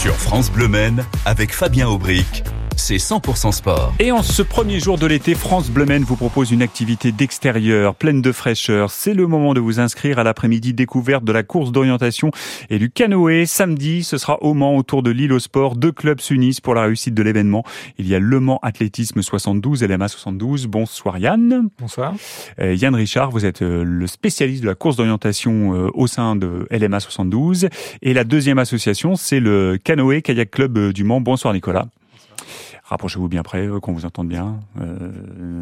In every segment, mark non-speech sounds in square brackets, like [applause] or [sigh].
Sur France Bleu Men, avec Fabien Aubric, c'est 100% sport. Et en ce premier jour de l'été, France Bleu Men vous propose une activité d'extérieur pleine de fraîcheur. C'est le moment de vous inscrire à l'après-midi découverte de la course d'orientation et du canoë. Samedi, ce sera au Mans autour de l'île au sport. Deux clubs s'unissent pour la réussite de l'événement. Il y a Le Mans Athlétisme 72, LMA 72. Bonsoir Yann. Bonsoir. Euh, Yann Richard, vous êtes euh, le spécialiste de la course d'orientation euh, au sein de LMA 72. Et la deuxième association, c'est le Canoë Kayak Club du Mans. Bonsoir Nicolas. Rapprochez-vous bien près, qu'on vous entende bien. Euh,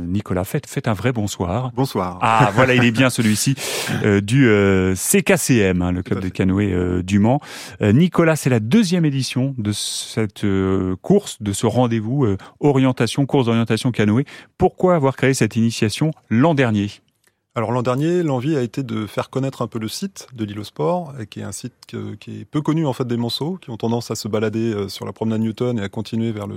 Nicolas, faites, faites un vrai bonsoir. Bonsoir. Ah, voilà, il est bien celui-ci euh, du euh, CKCM, hein, le club de canoë euh, du Mans. Euh, Nicolas, c'est la deuxième édition de cette euh, course, de ce rendez-vous orientation, course d'orientation canoë. Pourquoi avoir créé cette initiation l'an dernier? Alors l'an dernier, l'envie a été de faire connaître un peu le site de l'île au sport, qui est un site qui est peu connu en fait des Monceaux, qui ont tendance à se balader euh, sur la promenade Newton et à continuer vers le,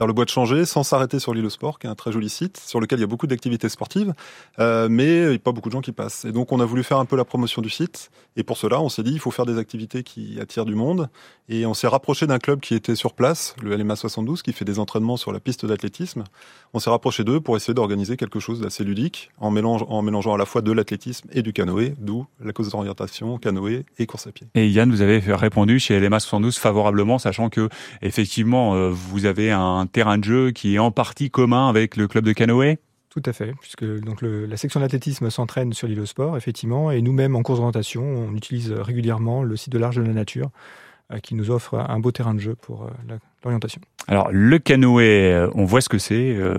vers le bois de Changer, sans s'arrêter sur l'île au sport, qui est un très joli site, sur lequel il y a beaucoup d'activités sportives, euh, mais il n'y a pas beaucoup de gens qui passent. Et donc on a voulu faire un peu la promotion du site, et pour cela on s'est dit il faut faire des activités qui attirent du monde, et on s'est rapproché d'un club qui était sur place, le LMA 72, qui fait des entraînements sur la piste d'athlétisme. On s'est rapproché d'eux pour essayer d'organiser quelque chose d'assez ludique, en mélange, en mélangeant à la fois de l'athlétisme et du canoë, d'où la cause d'orientation, canoë et course à pied. Et Yann, vous avez répondu chez LMA 72 favorablement, sachant que effectivement euh, vous avez un terrain de jeu qui est en partie commun avec le club de canoë? Tout à fait, puisque donc le, la section d'athlétisme s'entraîne sur l'île au sport, effectivement, et nous-mêmes en course d'orientation, on utilise régulièrement le site de l'Arche de la Nature, euh, qui nous offre un beau terrain de jeu pour euh, l'orientation. Alors le canoë, euh, on voit ce que c'est, euh,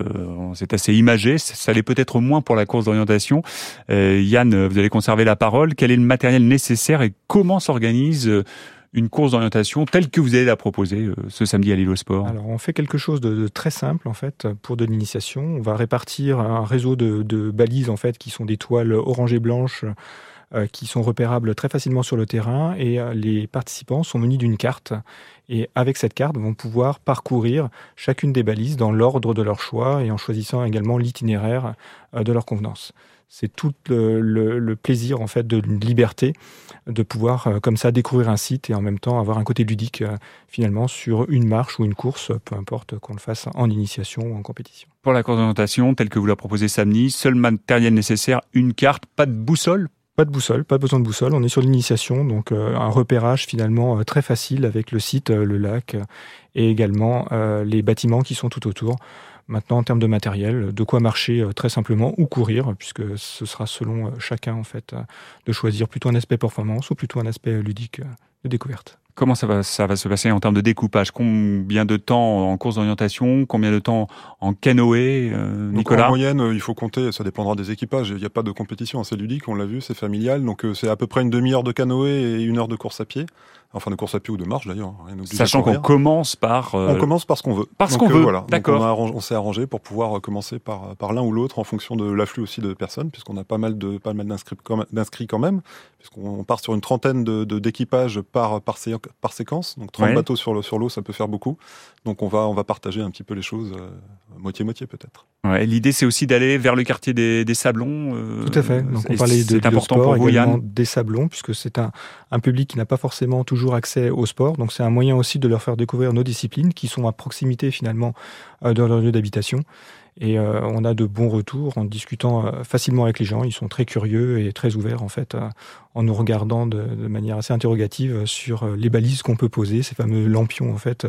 c'est assez imagé, ça l'est peut-être moins pour la course d'orientation. Euh, Yann, vous allez conserver la parole. Quel est le matériel nécessaire et comment s'organise une course d'orientation telle que vous allez la proposer ce samedi à l'île au sport? Alors on fait quelque chose de, de, très simple en fait pour de l'initiation. On va répartir un réseau de, de, balises en fait qui sont des toiles orange et blanches euh, qui sont repérables très facilement sur le terrain et euh, les participants sont munis d'une carte et avec cette carte vont pouvoir parcourir chacune des balises dans l'ordre de leur choix et en choisissant également l'itinéraire euh, de leur convenance. C'est tout le, plaisir en fait de liberté de pouvoir euh, comme ça découvrir un site et en même temps avoir un côté ludique euh, finalement sur une marche ou une course, peu importe qu'on le fasse en initiation ou en compétition. Pour la course telle que vous la proposez samedi, seul matériel nécessaire, une carte, pas de boussole pas de boussole, pas besoin de boussole. On est sur l'initiation, donc euh, un repérage finalement euh, très facile avec le site, euh, le lac et également les bâtiments qui sont tout autour. Maintenant, en termes de matériel, de quoi marcher très simplement ou courir, puisque ce sera selon chacun en fait de choisir plutôt un aspect performance ou plutôt un aspect ludique de découverte. Comment ça va, ça va se passer en termes de découpage? Combien de temps en course d'orientation? Combien de temps en canoë, euh, Nicolas donc En moyenne, il faut compter, ça dépendra des équipages. Il n'y a pas de compétition, c'est ludique, on l'a vu, c'est familial. Donc c'est à peu près une demi-heure de canoë et une heure de course à pied. Enfin, de course à pied ou de marche d'ailleurs. Sachant qu'on commence par. Euh... On commence par ce qu'on veut. Par ce qu'on veut. Voilà. D'accord. On, on s'est arrangé pour pouvoir commencer par, par l'un ou l'autre en fonction de l'afflux aussi de personnes, puisqu'on a pas mal de pas mal d'inscrits quand même, puisqu'on part sur une trentaine d'équipages de, par, par, sé, par séquence. Donc 30 ouais. bateaux sur l'eau, sur ça peut faire beaucoup. Donc on va, on va partager un petit peu les choses, euh, moitié-moitié peut-être. Ouais, L'idée c'est aussi d'aller vers le quartier des, des Sablons. Euh, Tout à fait. Donc on parlait de, de important sport, pour vous, Yann. des Sablons, puisque c'est un, un public qui n'a pas forcément toujours accès au sport. Donc c'est un moyen aussi de leur faire découvrir nos disciplines qui sont à proximité finalement euh, de leur lieu d'habitation. Et euh, on a de bons retours en discutant euh, facilement avec les gens. Ils sont très curieux et très ouverts en fait, euh, en nous regardant de, de, manière assez interrogative sur les balises qu'on peut poser, ces fameux lampions en fait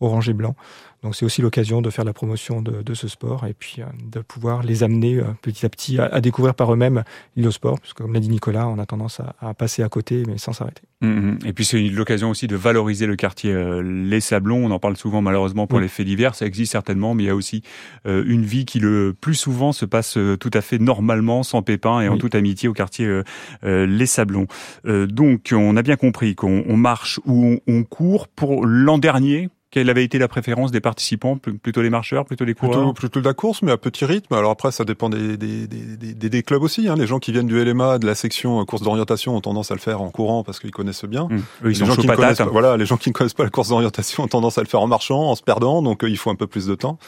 orange et blanc. Donc c'est aussi l'occasion de faire la promotion de, de, ce sport et puis de pouvoir les amener petit à petit à, à découvrir par eux-mêmes le sport, parce que comme l'a dit Nicolas, on a tendance à, à passer à côté mais sans s'arrêter. Mmh. Et puis c'est l'occasion aussi de valoriser le quartier euh, Les Sablons. On en parle souvent malheureusement pour mmh. les faits divers, ça existe certainement, mais il y a aussi euh, une vie qui le plus souvent se passe euh, tout à fait normalement, sans pépin et oui. en toute amitié au quartier euh, Les Sablons. donc on a bien compris qu'on marche ou on, on court. Pour l'an dernier, Quelle avait été la préférence des participants? Plutôt les marcheurs, plutôt les coureurs? plutôt, plutôt de la course, mais à petit rythme. Alors après, ça dépend des, des, des, des, clubs aussi. Hein. Les gens qui viennent du LMA, de la section euh, course d'orientation, ont tendance à le faire en courant parce qu'ils connaissent bien. Mmh. ils sont gens qui pas, Voilà, les gens qui ne connaissent pas la course d'orientation ont tendance à le faire en marchant, en se perdant, donc euh, il faut un peu plus de temps.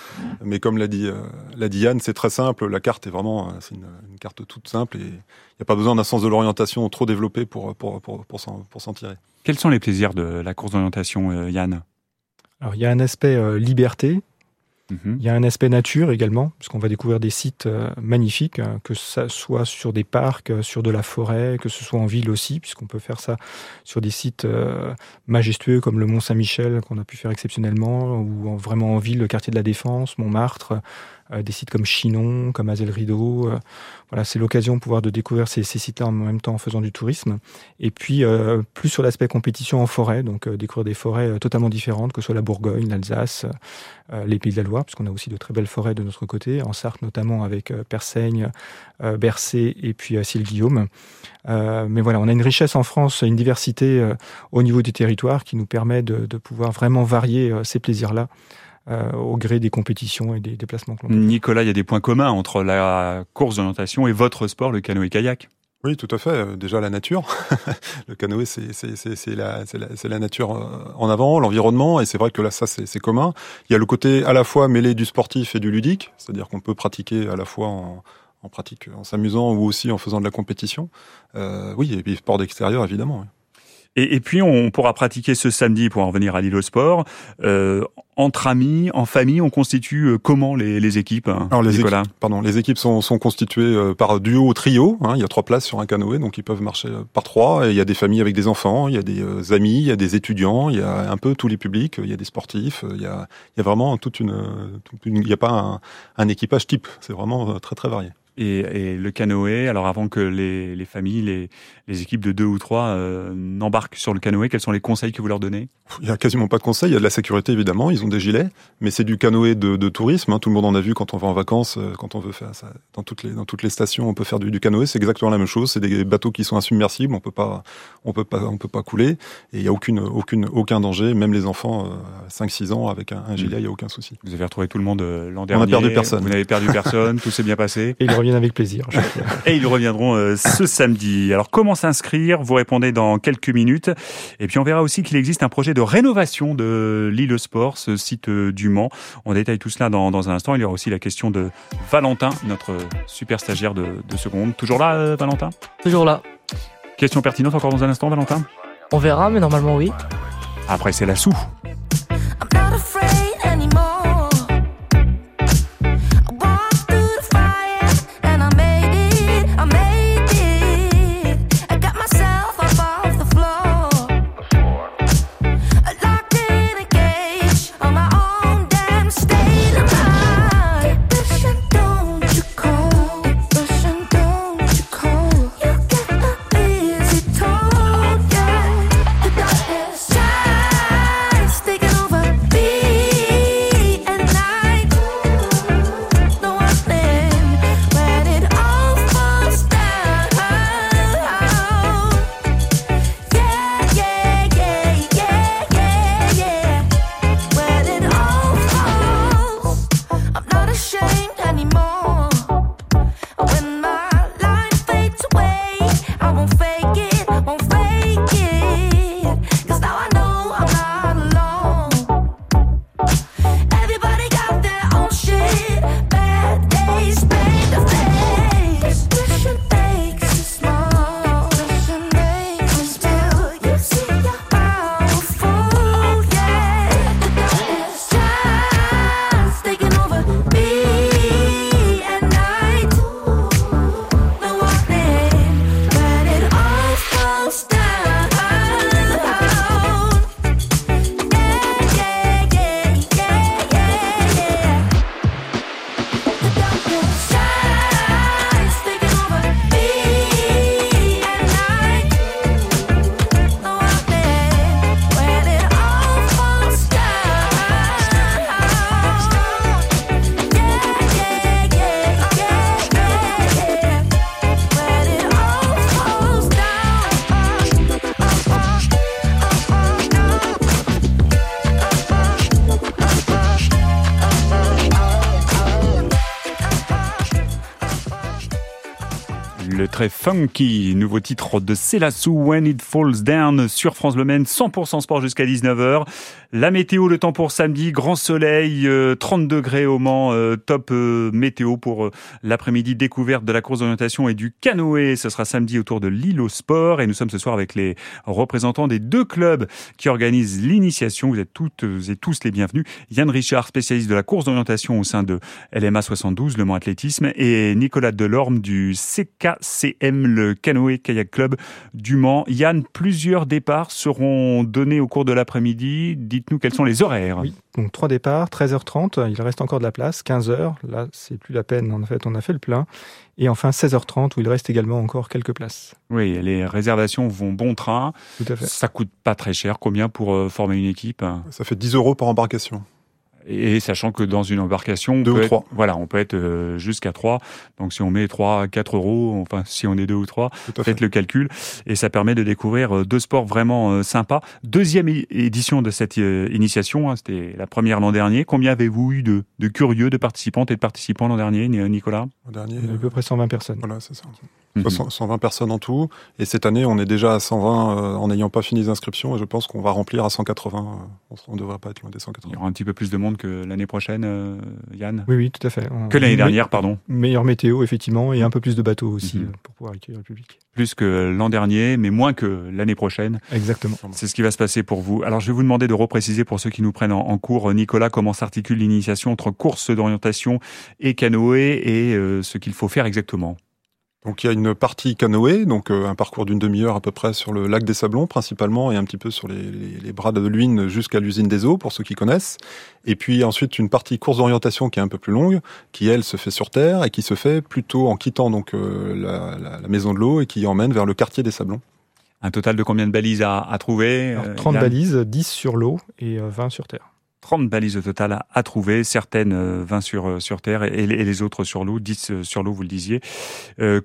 Mais comme l'a dit, euh, dit Yann, c'est très simple. La carte est vraiment, c'est une, une, carte toute simple et il n'y a pas besoin d'un sens de l'orientation trop développé pour, pour, pour, pour s'en tirer. Quels sont les plaisirs de la course d'orientation, Yann? Alors il y a un aspect euh, liberté, mhm. il y a un aspect nature également, puisqu'on va découvrir des sites euh, magnifiques, hein, que ce soit sur des parcs, euh, sur de la forêt, que ce soit en ville aussi, puisqu'on peut faire ça sur des sites majestueux comme le Mont Saint-Michel qu'on a pu faire exceptionnellement, ou vraiment en ville, le quartier de la Défense, Montmartre, euh, des sites comme Chinon, comme Azel Rideau. Euh, voilà, c'est l'occasion de pouvoir de découvrir ces, sites-là en même temps en faisant du tourisme. Et puis euh, plus sur l'aspect compétition en forêt, donc découvrir des forêts totalement différentes, que ce soit la Bourgogne, l'Alsace, les Pays de la Loire, puisqu'on a aussi de très belles forêts de notre côté, en Sarthe notamment avec Persaigne, Bercé et puis Cille-Guillaume. mais voilà, on a une richesse en France, une diversité au niveau des territoires qui nous permet de, de pouvoir vraiment varier ces plaisirs-là euh, au gré des compétitions et des déplacements. Nicolas, il y a des points communs entre la course d'orientation et votre sport, le canoë-kayak. Oui, tout à fait. Euh, déjà la nature. [laughs] le canoë, c'est la, la, la, nature euh, en avant, l'environnement, et c'est vrai que là, ça, c'est commun. Il y a le côté à la fois mêlé du sportif et du ludique, c'est-à-dire qu'on peut pratiquer à la fois en, en pratique, en s'amusant ou aussi en faisant de la compétition. Euh, oui, et puis sport d'extérieur, évidemment. Oui. Et, et, puis on pourra pratiquer ce samedi pour en revenir à l'île au sport. Euh, entre amis, en famille, on constitue euh, comment les, les équipes hein, Alors les équipes, pardon, les équipes sont, sont constituées euh, par duo ou trio. Hein, il y a trois places sur un canoë, donc ils peuvent marcher euh, par trois. Et il y a des familles avec des enfants, il y a des amis, il y a des étudiants, il y a un peu tous les publics, il y a des sportifs. Il y a, il y a vraiment toute une, toute une il n'y a pas un, un équipage type. C'est vraiment très très varié et, le canoë. Alors avant que les, les familles, les, les, équipes de deux ou trois euh, n'embarquent sur le canoë, quels sont les conseils que vous leur donnez? Il y a quasiment pas de conseils. Il y a de la sécurité évidemment. Ils ont des gilets, mais c'est du canoë de, de tourisme. Hein. Tout le monde en a vu quand on va en vacances, euh, quand on veut faire ça. Dans toutes les dans toutes les stations, on peut faire du, du canoë. C'est exactement la même chose. C'est des bateaux qui sont insubmersibles. On peut pas on peut pas on peut pas couler. Et il y a aucune aucune aucun danger. Même les enfants euh, 5-6 ans avec un, un gilet, il y a aucun souci. Vous avez retrouvé tout le monde euh, l'an dernier. On a perdu personne. Vous n'avez perdu [laughs] personne. tout s'est bien passé. Et avec plaisir. [laughs] Et ils reviendront euh, ce samedi. Alors comment s'inscrire? Vous répondez dans quelques minutes. Et puis on verra aussi qu'il existe un projet de rénovation de l'île Sport, ce site euh, du Mans. On détaille tout cela dans, dans, un instant. Il y aura aussi la question de Valentin, notre super stagiaire de, de seconde. Toujours là, euh, Valentin? Toujours là. Question pertinente encore dans un instant, Valentin? On verra, mais normalement oui. Après, c'est la sous. Très funky. Nouveau titre de Célassou, When It Falls Down, sur France Le Maine, 100% sport jusqu'à 19h. La météo, le temps pour samedi, grand soleil, 30 euh, degrés au Mans, euh, top euh, météo pour l'après-midi, découverte de la course d'orientation et du canoë. Ce sera samedi autour de l'île au sport et nous sommes ce soir avec les représentants des deux clubs qui organisent l'initiation. Vous êtes toutes et tous les bienvenus. Yann Richard, spécialiste de la course d'orientation au sein de LMA 72, le Mans Athlétisme, et Nicolas Delorme du CKCM, le canoë kayak club du Mans. Yann, plusieurs départs seront donnés au cours de l'après-midi dites-nous quels sont les horaires. Oui, donc trois départs, 13h30, il reste encore de la place, 15h, là c'est plus la peine, en fait on a fait le plein, et enfin 16h30 où il reste également encore quelques places. Oui, les réservations vont bon train, Tout à fait. ça coûte pas très cher, combien pour euh, former une équipe? Ça fait 10 euros par embarcation. Et sachant que dans une embarcation, deux ou trois. Voilà, on peut être euh, jusqu'à trois. Donc si on met trois, quatre euros, enfin si on est deux ou trois, faites le calcul et ça permet de découvrir euh, deux sports vraiment euh, sympas. Deuxième édition de cette initiation, hein, c'était la première l'an dernier. Combien avez-vous eu de, de, curieux, de participantes et de participants l'an dernier, Nicolas? L'an dernier, à peu près 120 personnes. Voilà, c'est ça. 120 mhm. personnes en tout. Et cette année, on est déjà à 120 euh, en n'ayant pas fini les inscriptions. Et je pense qu'on va remplir à 180. Euh, on ne devrait pas être loin des 180. Il y aura un petit peu plus de monde que l'année prochaine, euh, Yann? Oui, oui, tout à fait. que l'année dernière, pardon. Meilleure météo, effectivement, et un peu plus de bateaux aussi mhm. pour pouvoir accueillir le public. Plus que l'an dernier, mais moins que l'année prochaine. Exactement. C'est ce qui va se passer pour vous. Alors, je vais vous demander de repréciser pour ceux qui nous prennent en, cours, Nicolas, comment s'articule l'initiation entre course d'orientation et canoë et ce qu'il faut faire exactement. Donc il y a une partie canoë, donc euh, un parcours d'une demi-heure à peu près sur le lac des Sablons principalement et un petit peu sur les, bras de Luynes jusqu'à l'usine des eaux pour ceux qui connaissent. Et puis ensuite une partie course d'orientation qui est un peu plus longue, qui elle se fait sur terre et qui se fait plutôt en quittant donc euh, la, maison de l'eau et qui emmène vers le quartier des Sablons. Un total de combien de balises à, trouver 30 euh, balises, 10 sur l'eau et 20 sur terre. 30 balises au total à, trouver, certaines 20 euh, sur, euh, sur terre et, les autres sur l'eau, 10 euh, sur l'eau, vous le disiez.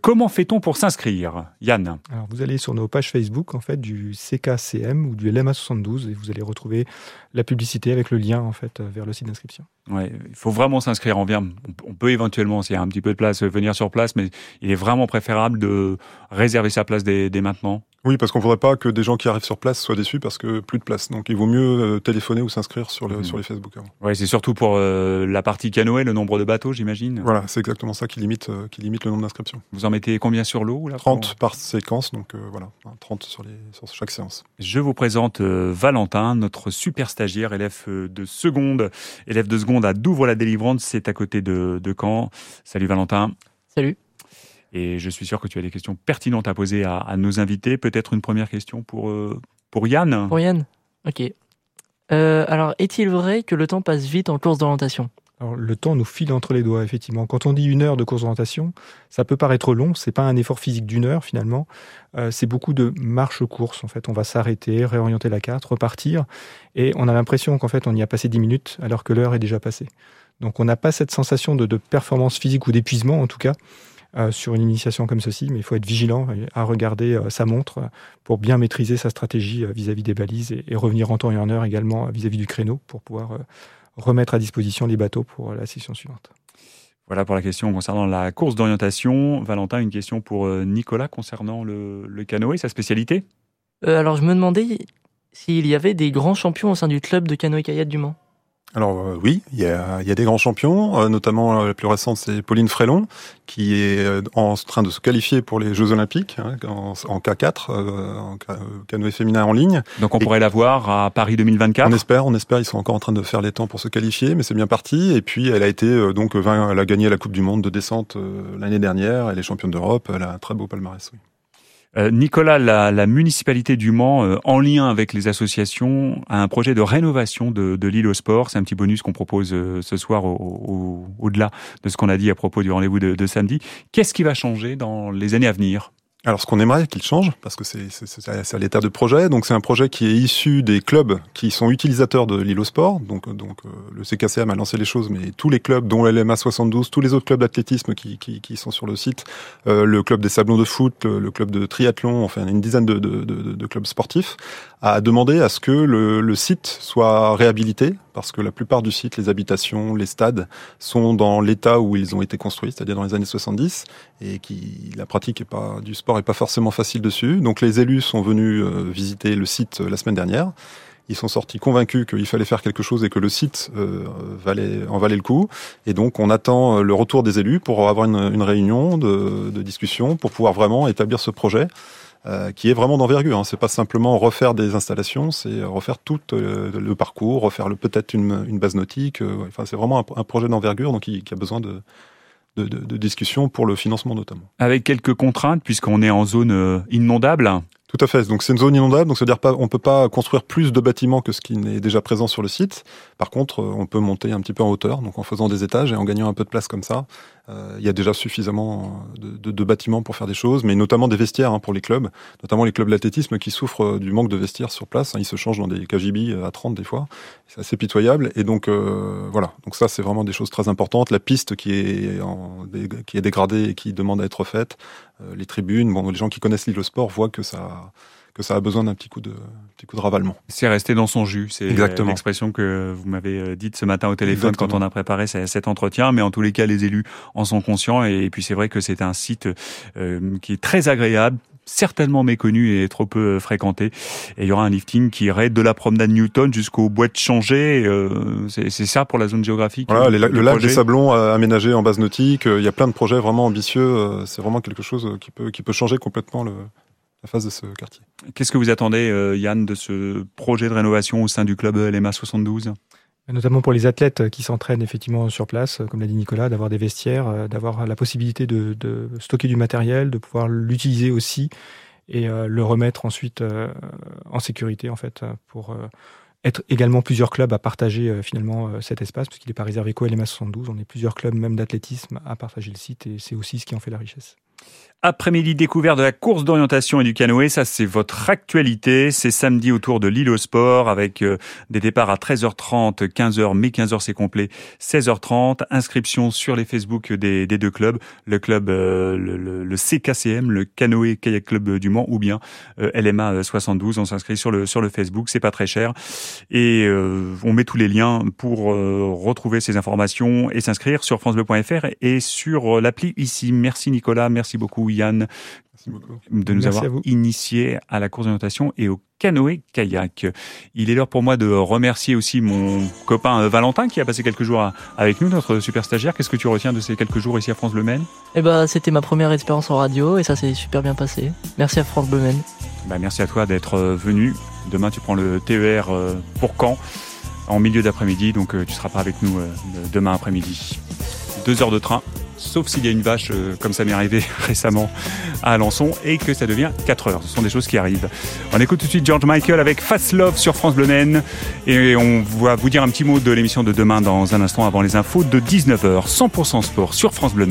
comment fait-on pour s'inscrire? Yann Alors, vous allez sur nos pages Facebook en fait, du CKCM ou du LMA72 et vous allez retrouver la publicité avec le lien en fait, vers le site d'inscription. Ouais, il faut vraiment s'inscrire. en vient. On peut éventuellement, s'il y a un petit peu de place, venir sur place, mais il est vraiment préférable de réserver sa place dès maintenant. Oui, parce qu'on ne voudrait pas que des gens qui arrivent sur place soient déçus parce que plus de place. Donc il vaut mieux euh, téléphoner ou s'inscrire sur, le, mhm. sur les Facebook. Oui, c'est surtout pour euh, la partie canoë, le nombre de bateaux, j'imagine. Voilà, c'est exactement ça qui limite, euh, qui limite le nombre d'inscriptions. Vous en mettez combien sur l'eau 30 par séquence, donc voilà, 30 sur, les, sur chaque séance. Je vous présente Valentin, notre super stagiaire, élève de seconde, élève de seconde à Douvres-la-Délivrante, c'est à côté de, de Caen. Salut Valentin. Salut. Et je suis sûr que tu as des questions pertinentes à poser à, nos invités. Peut-être une première question pour, euh, pour Yann Pour Yann Ok. Euh, alors, est-il vrai que le temps passe vite en course d'orientation? Alors, le temps nous file entre les doigts, effectivement. Quand on dit une heure de course d'orientation, ça peut paraître long. C'est pas un effort physique d'une heure, finalement. Euh, c'est beaucoup de marche-course. En fait, on va s'arrêter, réorienter la carte, repartir. Et on a l'impression qu'en fait, on y a passé 10 minutes, alors que l'heure est déjà passée. Donc, on n'a pas cette sensation de, de performance physique ou d'épuisement, en tout cas. Euh, sur une initiation comme ceci, mais il faut être vigilant à regarder euh, sa montre pour bien maîtriser sa stratégie euh, vis-à-vis des balises et, revenir en temps et en heure également vis-à-vis du créneau pour pouvoir remettre à disposition les bateaux pour la session suivante. Voilà pour la question concernant la course d'orientation. Valentin, une question pour Nicolas concernant le, le canoë, sa spécialité? Alors je me demandais s'il y avait des grands champions au sein du club de canoë-kayak du Mans. Alors euh, oui, il y a, y a, des grands champions, euh, notamment euh, la plus récente c'est Pauline Frélon, qui est en train de se qualifier pour les Jeux Olympiques hein, en, en, K4, en canoë féminin en ligne. Donc on pourrait la voir à Paris 2024. On espère, on espère. Ils sont encore en train de faire les temps pour se qualifier, mais c'est bien parti. Et puis elle a été donc 20, elle a gagné la Coupe du Monde de descente l'année dernière. Elle est championne d'Europe. Elle a un très beau palmarès. Oui. Euh, Nicolas, la, municipalité du Mans, euh, en lien avec les associations, a un projet de rénovation de, l'île au sport. C'est un petit bonus qu'on propose euh, ce soir au-delà de ce qu'on a dit à propos du rendez-vous de samedi. Qu'est-ce qui va changer dans les années à venir? Alors, ce qu'on aimerait qu'il change, parce que c'est à l'état de projet, donc c'est un projet qui est issu des clubs qui sont utilisateurs de l'île au sport. Donc, donc euh, le CKCM a lancé les choses, mais tous les clubs, dont l'LMA 72, tous les autres clubs d'athlétisme qui, qui, qui, sont sur le site, euh, le club des Sablons de foot, le, club de triathlon, enfin une dizaine de, de, de, clubs sportifs, a demandé à ce que le, le site soit réhabilité parce que la plupart du site, les habitations, les stades, sont dans l'état où ils ont été construits, c'est-à-dire dans les années 70, et qui la pratique est pas, du sport est pas forcément facile dessus. Donc les élus sont venus euh, visiter le site la semaine dernière. Ils sont sortis convaincus qu'il fallait faire quelque chose et que le site euh, valait, en valait le coup. Et donc, on attend le retour des élus pour avoir une, réunion de, discussion pour pouvoir vraiment établir ce projet. Euh, qui est vraiment d'envergure. Hein. C'est pas simplement refaire des installations, c'est refaire tout euh, le parcours, refaire peut-être une, base nautique. Euh, enfin, c'est vraiment un, projet d'envergure, donc qui, a besoin de, de, de, de discussions pour le financement notamment. Avec quelques contraintes, puisqu'on est en zone inondable. Tout à fait. Donc c'est une zone inondable, donc c'est-à-dire pas, on peut pas construire plus de bâtiments que ce qui n'est déjà présent sur le site. Par contre, on peut monter un petit peu en hauteur, donc en faisant des étages et en gagnant un peu de place comme ça. Euh, il y a déjà suffisamment de, de, bâtiments pour faire des choses, mais notamment des vestiaires hein, pour les clubs, notamment les clubs d'athlétisme qui souffrent du manque de vestiaires sur place. Hein, ils se changent dans des KGB à 30 des fois. C'est assez pitoyable. Et donc euh, voilà. Donc ça, c'est vraiment des choses très importantes. La piste qui est qui est dégradée et qui demande à être faite. Euh, les tribunes. Bon, les gens qui connaissent l'île au sport voient que ça que ça a besoin d'un petit coup de petit coup de ravalement. C'est resté dans son jus, c'est l'expression que vous m'avez dite ce matin au téléphone Exactement. quand on a préparé cet entretien. Mais en tous les cas, les élus en sont conscients et, puis c'est vrai que c'est un site euh, qui est très agréable, certainement méconnu et trop peu fréquenté. Et il y aura un lifting qui irait de la promenade Newton jusqu'au bois de Changé. Euh, c'est ça pour la zone géographique. Voilà, les, le lac des Sablons aménagé en base nautique. Il y a plein de projets vraiment ambitieux. C'est vraiment quelque chose qui peut qui peut changer complètement le, la phase de ce quartier. Qu'est-ce que vous attendez, euh, Yann, de ce projet de rénovation au sein du club LMA 72 Notamment pour les athlètes qui s'entraînent effectivement sur place, comme l'a dit Nicolas, d'avoir des vestiaires, euh, d'avoir la possibilité de, stocker du matériel, de pouvoir l'utiliser aussi et euh, le remettre ensuite euh, en sécurité en fait pour être également plusieurs clubs à partager finalement cet espace, puisqu'il n'est pas réservé qu'au LMA 72. On est plusieurs clubs, même d'athlétisme, à partager le site, et c'est aussi ce qui en fait la richesse. Après-midi découvert de la course d'orientation et du canoë, ça c'est votre actualité. C'est samedi autour de l'île au sport avec euh, des départs à 13h30, 15h, mais 15h c'est complet, 16h30. Inscription sur les Facebook des, deux clubs, le club, euh, le, CKCM, le canoë kayak club du Mans ou bien euh, LMA 72. On s'inscrit sur le, sur le Facebook, c'est pas très cher. Et euh, on met tous les liens pour retrouver ces informations et s'inscrire sur francebleu.fr et sur l'appli ici. Merci Nicolas, beaucoup Yann de nous Merci avoir initié à la course d'orientation et au canoë-kayak. Il est l'heure pour moi de remercier aussi mon copain euh, Valentin qui a passé quelques jours avec nous, notre super stagiaire. Qu'est-ce que tu retiens de ces quelques jours ici à France Bleu Maine? Eh ben, c'était ma première expérience en radio et ça s'est super bien passé. Merci à France Bleu Maine. Bah, merci à toi d'être venu. Demain, tu prends le TER pour Caen en milieu d'après-midi, donc tu seras pas avec nous demain après-midi. Deux heures de train sauf s'il y a une vache, euh, comme ça m'est arrivé [laughs] récemment à Alençon, et que ça devient 4 heures. Ce sont des choses qui arrivent. On écoute tout de suite George Michael avec Fast Love sur France Bleu et on va vous dire un petit mot de l'émission de demain dans un instant avant les infos de 19h. 100% sport sur France Bleu.